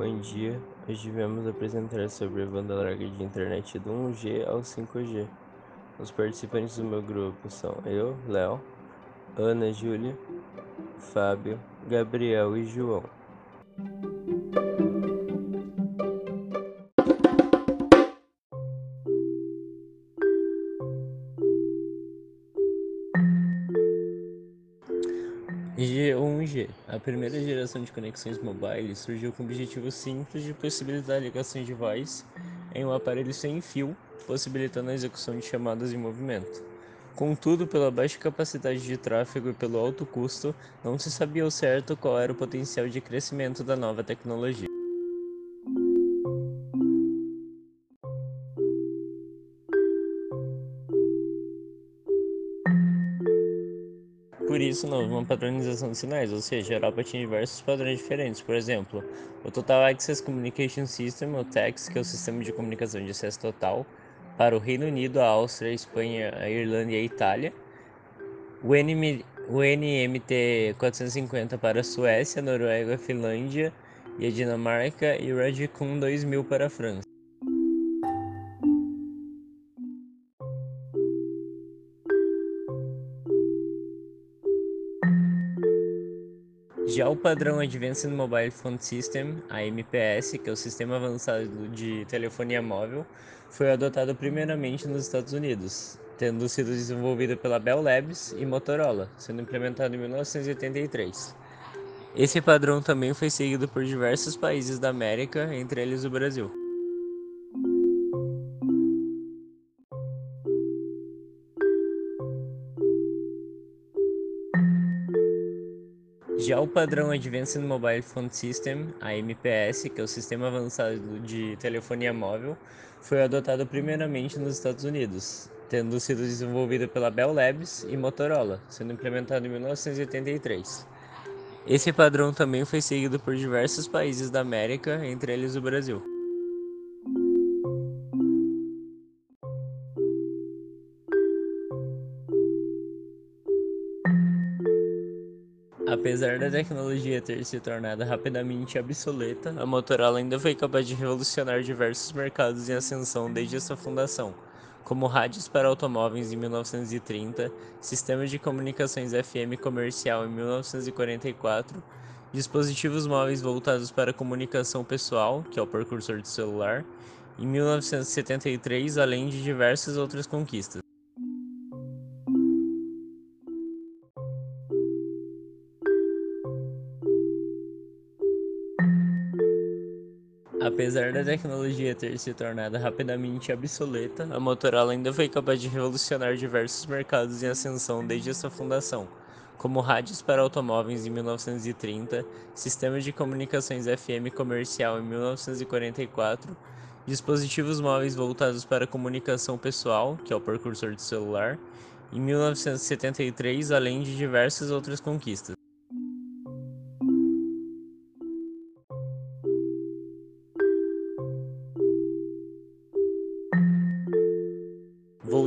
Bom dia, hoje viemos apresentar sobre a banda larga de internet do 1G ao 5G. Os participantes do meu grupo são eu, Léo, Ana Júlia, Fábio, Gabriel e João. A primeira geração de conexões mobile, surgiu com o objetivo simples de possibilitar a ligação de voz em um aparelho sem fio, possibilitando a execução de chamadas em movimento. Contudo, pela baixa capacidade de tráfego e pelo alto custo, não se sabia ao certo qual era o potencial de crescimento da nova tecnologia. Isso, não houve uma padronização de sinais, ou seja, a Europa tinha diversos padrões diferentes. Por exemplo, o Total Access Communication System, o TACS, que é o Sistema de Comunicação de Acesso Total, para o Reino Unido, a Áustria, a Espanha, a Irlanda e a Itália. O, NM, o NMT 450 para a Suécia, a Noruega, a Finlândia e a Dinamarca. E o Radicom 2000 para a França. Já o padrão Advanced Mobile Phone System, AMPS, que é o Sistema Avançado de Telefonia Móvel, foi adotado primeiramente nos Estados Unidos, tendo sido desenvolvido pela Bell Labs e Motorola, sendo implementado em 1983. Esse padrão também foi seguido por diversos países da América, entre eles o Brasil. Já o padrão Advanced Mobile Phone System, AMPS, que é o Sistema Avançado de Telefonia Móvel, foi adotado primeiramente nos Estados Unidos, tendo sido desenvolvido pela Bell Labs e Motorola, sendo implementado em 1983. Esse padrão também foi seguido por diversos países da América, entre eles o Brasil. Apesar da tecnologia ter se tornado rapidamente obsoleta, a Motorola ainda foi capaz de revolucionar diversos mercados em ascensão desde sua fundação, como rádios para automóveis em 1930, sistemas de comunicações FM comercial em 1944, dispositivos móveis voltados para comunicação pessoal, que é o precursor do celular, em 1973, além de diversas outras conquistas. Apesar da tecnologia ter se tornado rapidamente obsoleta, a Motorola ainda foi capaz de revolucionar diversos mercados em ascensão desde sua fundação, como rádios para automóveis em 1930, sistemas de comunicações FM comercial em 1944, dispositivos móveis voltados para comunicação pessoal, que é o precursor do celular, em 1973, além de diversas outras conquistas.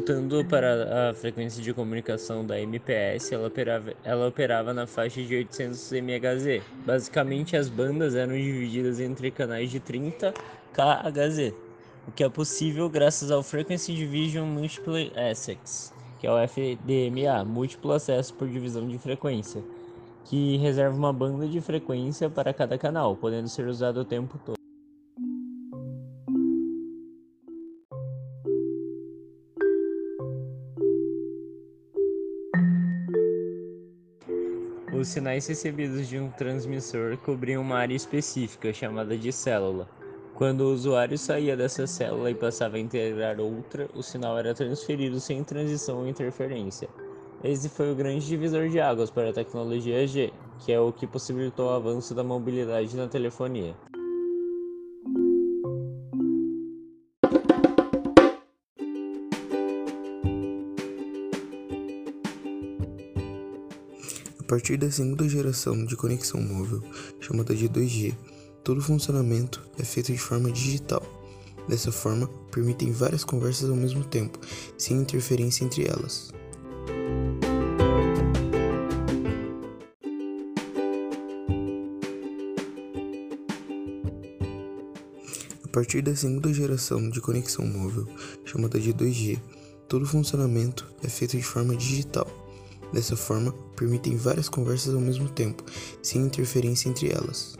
Voltando para a frequência de comunicação da MPS, ela operava, ela operava na faixa de 800 MHz. Basicamente, as bandas eram divididas entre canais de 30 kHz, o que é possível graças ao Frequency Division Multiple Access, que é o FDMA, múltiplo acesso por divisão de frequência, que reserva uma banda de frequência para cada canal, podendo ser usado o tempo todo. Sinais recebidos de um transmissor cobriam uma área específica, chamada de célula. Quando o usuário saía dessa célula e passava a integrar outra, o sinal era transferido sem transição ou interferência. Esse foi o grande divisor de águas para a tecnologia G, que é o que possibilitou o avanço da mobilidade na telefonia. Partir da segunda geração de conexão móvel, chamada de 2G, todo o funcionamento é feito de forma digital. Dessa forma, permitem várias conversas ao mesmo tempo, sem interferência entre elas. partir da segunda geração de conexão móvel, chamada de 2G, todo o funcionamento é feito de forma digital. Dessa forma, permitem várias conversas ao mesmo tempo, sem interferência entre elas.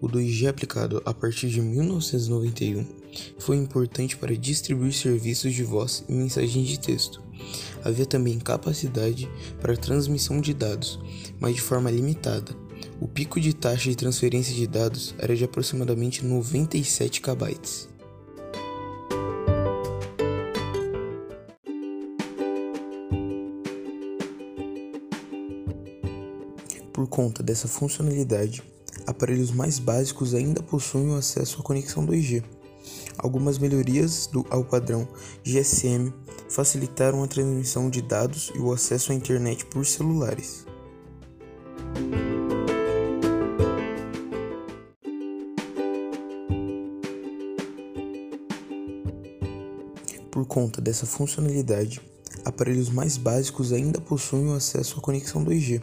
O 2G aplicado a partir de 1991 foi importante para distribuir serviços de voz e mensagens de texto. Havia também capacidade para transmissão de dados, mas de forma limitada. O pico de taxa de transferência de dados era de aproximadamente 97 KB. Por conta dessa funcionalidade, aparelhos mais básicos ainda possuem o acesso à conexão 2G. Algumas melhorias do, ao padrão GSM facilitaram a transmissão de dados e o acesso à internet por celulares. Conta dessa funcionalidade, aparelhos mais básicos ainda possuem o acesso à conexão 2G.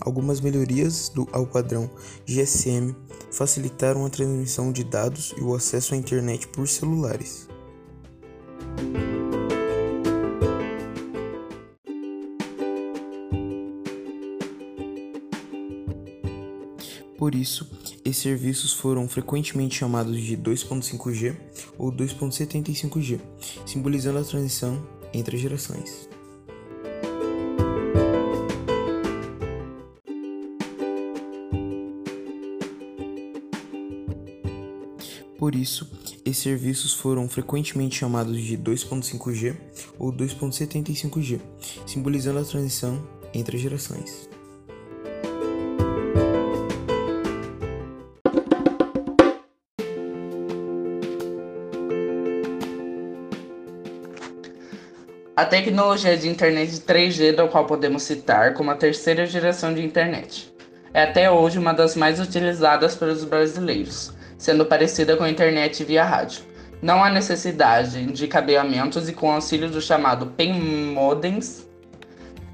Algumas melhorias do, ao padrão GSM facilitaram a transmissão de dados e o acesso à internet por celulares. Por isso, esses serviços foram frequentemente chamados de 2.5G ou 2.75G, simbolizando a transição entre as gerações. Por isso, esses serviços foram frequentemente chamados de 2.5G ou 2.75G, simbolizando a transição entre as gerações. A tecnologia de internet de 3G, da qual podemos citar como a terceira geração de internet, é até hoje uma das mais utilizadas pelos brasileiros sendo parecida com a internet via rádio. Não há necessidade de cabeamentos e com auxílio do chamado PEN modems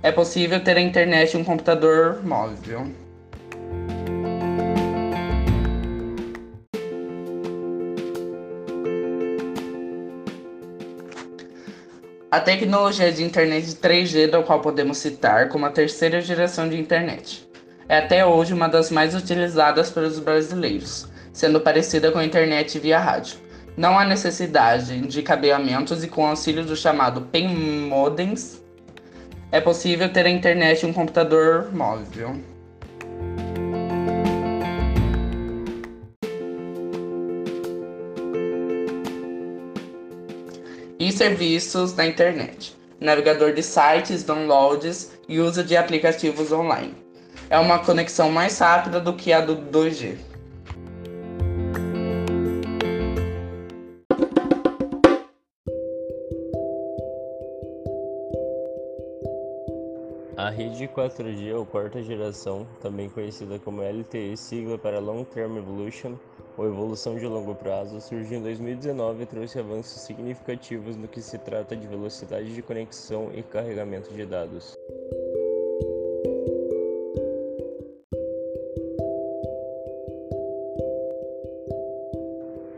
é possível ter a internet em um computador móvel. A tecnologia de internet de 3G, da qual podemos citar como a terceira geração de internet, é até hoje uma das mais utilizadas pelos brasileiros sendo parecida com a internet via rádio. Não há necessidade de cabeamentos e com auxílio do chamado PEN modems é possível ter a internet em um computador móvel. Serviços na internet, navegador de sites, downloads e uso de aplicativos online. É uma conexão mais rápida do que a do 2G. A rede 4G ou quarta geração, também conhecida como LTE, sigla para Long Term Evolution ou evolução de longo prazo, surgiu em 2019 e trouxe avanços significativos no que se trata de velocidade de conexão e carregamento de dados.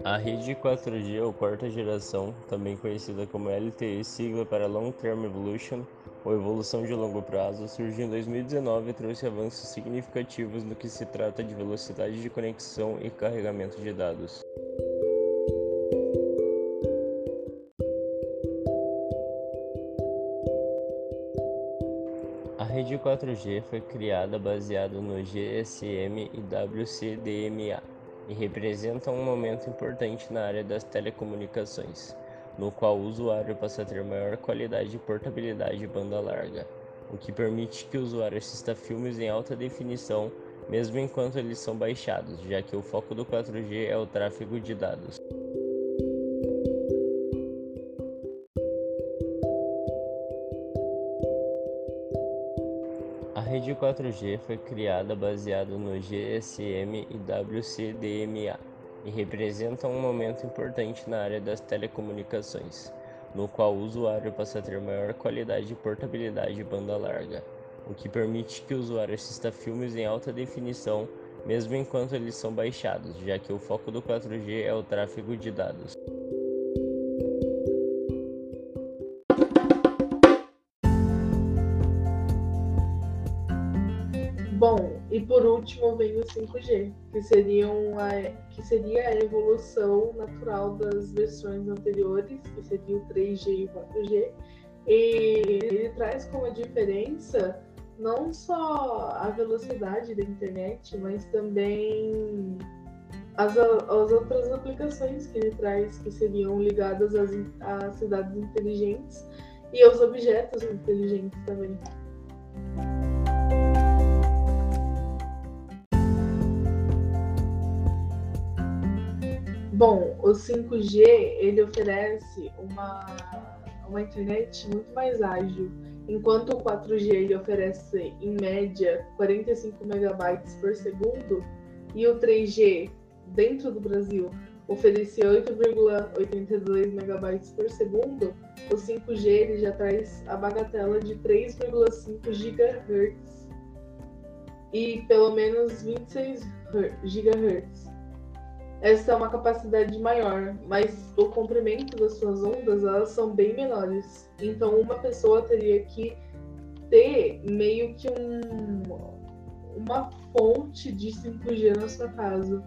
A rede 4G ou quarta geração, também conhecida como LTE, sigla para Long Term Evolution ou evolução de longo prazo, surgiu em 2019 e trouxe avanços significativos no que se trata de velocidade de conexão e carregamento de dados. A rede 4G foi criada baseada no GSM e WCDMA e representa um momento importante na área das telecomunicações no qual o usuário passa a ter maior qualidade de portabilidade banda larga, o que permite que o usuário assista filmes em alta definição mesmo enquanto eles são baixados, já que o foco do 4G é o tráfego de dados. A rede 4G foi criada baseada no GSM e WCDMA e representa um momento importante na área das telecomunicações, no qual o usuário passa a ter maior qualidade de portabilidade e banda larga, o que permite que o usuário assista filmes em alta definição mesmo enquanto eles são baixados, já que o foco do 4G é o tráfego de dados. Último vem o 5G, que seria, uma, que seria a evolução natural das versões anteriores, que seria o 3G e o 4G. E ele traz como diferença não só a velocidade da internet, mas também as, as outras aplicações que ele traz, que seriam ligadas às, às cidades inteligentes e aos objetos inteligentes também. Bom, o 5G ele oferece uma, uma internet muito mais ágil, enquanto o 4G ele oferece em média 45 megabytes por segundo e o 3G dentro do Brasil oferecia 8,82 megabytes por segundo, o 5G ele já traz a bagatela de 3,5 GHz e pelo menos 26 GHz. Essa é uma capacidade maior, mas o comprimento das suas ondas elas são bem menores. Então uma pessoa teria que ter meio que um, uma fonte de 5G na sua casa.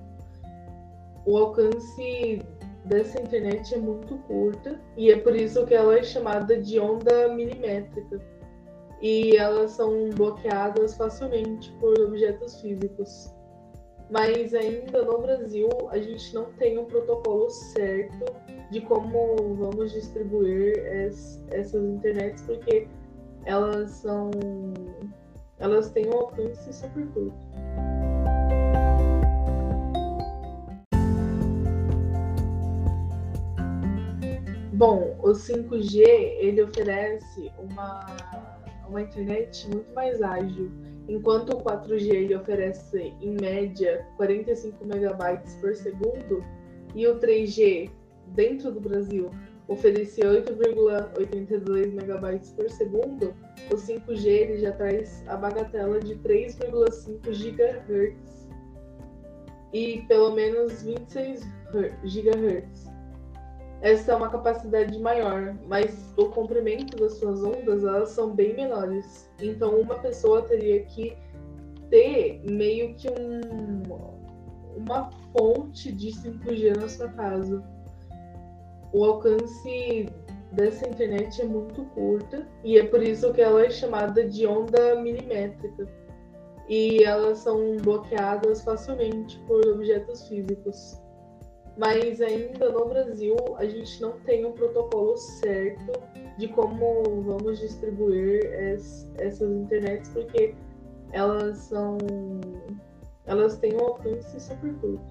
O alcance dessa internet é muito curta e é por isso que ela é chamada de onda milimétrica. E elas são bloqueadas facilmente por objetos físicos mas ainda no Brasil a gente não tem um protocolo certo de como vamos distribuir es, essas internets, porque elas são. elas têm um alcance super curto. Bom, o 5G ele oferece uma, uma internet muito mais ágil Enquanto o 4G ele oferece em média 45 megabytes por segundo e o 3G dentro do Brasil oferecia 8,82 megabytes por segundo, o 5G ele já traz a bagatela de 3,5 GHz e pelo menos 26 GHz. Essa é uma capacidade maior, mas o comprimento das suas ondas elas são bem menores. Então uma pessoa teria que ter meio que um, uma fonte de 5G na sua casa. O alcance dessa internet é muito curta e é por isso que ela é chamada de onda milimétrica. E elas são bloqueadas facilmente por objetos físicos mas ainda no Brasil a gente não tem um protocolo certo de como vamos distribuir es, essas internets, porque elas são. elas têm um alcance super curto.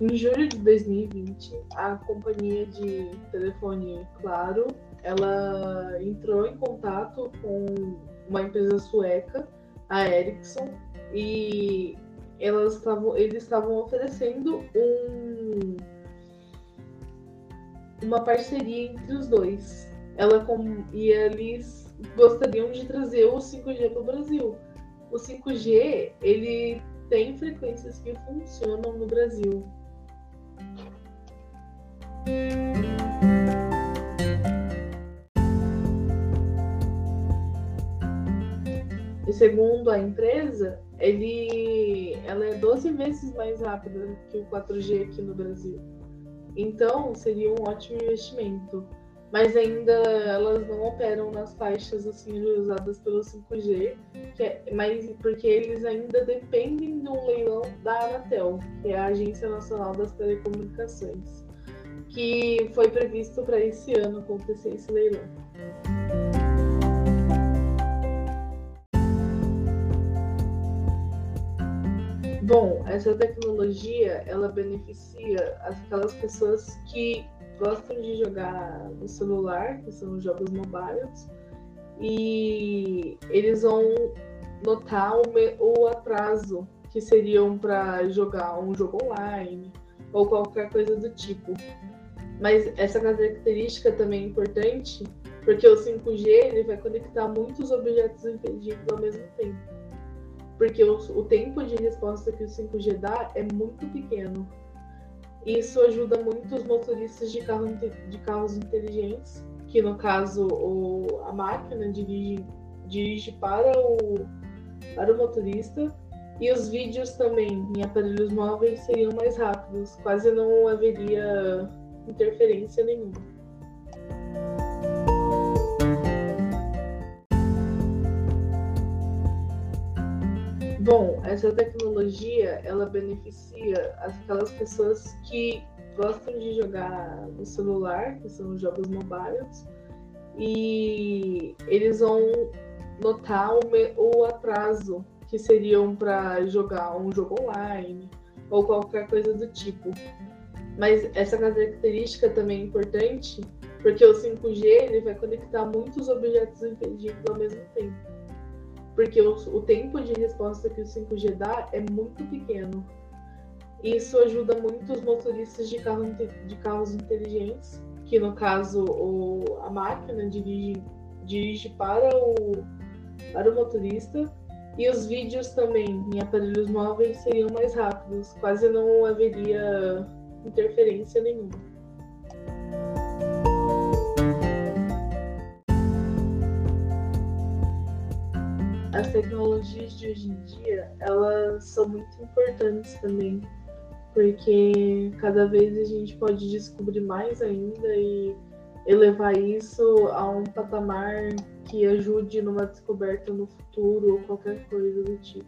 Em julho de 2020, a companhia de telefone Claro, ela entrou em contato com uma empresa sueca, a Ericsson, e elas estavam, eles estavam oferecendo um, uma parceria entre os dois. Ela com, e eles gostariam de trazer o 5G para o Brasil. O 5G ele tem frequências que funcionam no Brasil. Segundo a empresa, ele, ela é 12 vezes mais rápida que o 4G aqui no Brasil. Então, seria um ótimo investimento. Mas ainda elas não operam nas faixas assim usadas pelo 5G, é, mas porque eles ainda dependem de um leilão da Anatel, que é a Agência Nacional das Telecomunicações, que foi previsto para esse ano acontecer esse leilão. Bom, essa tecnologia ela beneficia aquelas pessoas que gostam de jogar no celular, que são jogos mobiles, e eles vão notar o, atraso que seriam para jogar um jogo online ou qualquer coisa do tipo. Mas essa característica também é importante porque o 5G ele vai conectar muitos objetos inteligentes ao mesmo tempo. Porque o, o tempo de resposta que o 5G dá é muito pequeno. Isso ajuda muito os motoristas de, carro, de carros inteligentes, que no caso o, a máquina dirige, dirige para, o, para o motorista, e os vídeos também em aparelhos móveis seriam mais rápidos, quase não haveria interferência nenhuma. Essa tecnologia ela beneficia aquelas pessoas que gostam de jogar no celular, que são jogos mobiles, e eles vão notar o, o atraso que seriam para jogar um jogo online ou qualquer coisa do tipo. Mas essa característica também é importante porque o 5G ele vai conectar muitos objetos inteligentes ao mesmo tempo porque o, o tempo de resposta que o 5G dá é muito pequeno. Isso ajuda muito os motoristas de, carro, de carros inteligentes, que no caso o, a máquina dirige, dirige para, o, para o motorista, e os vídeos também em aparelhos móveis seriam mais rápidos, quase não haveria interferência nenhuma. As tecnologias de hoje em dia, elas são muito importantes também, porque cada vez a gente pode descobrir mais ainda e elevar isso a um patamar que ajude numa descoberta no futuro ou qualquer coisa do tipo.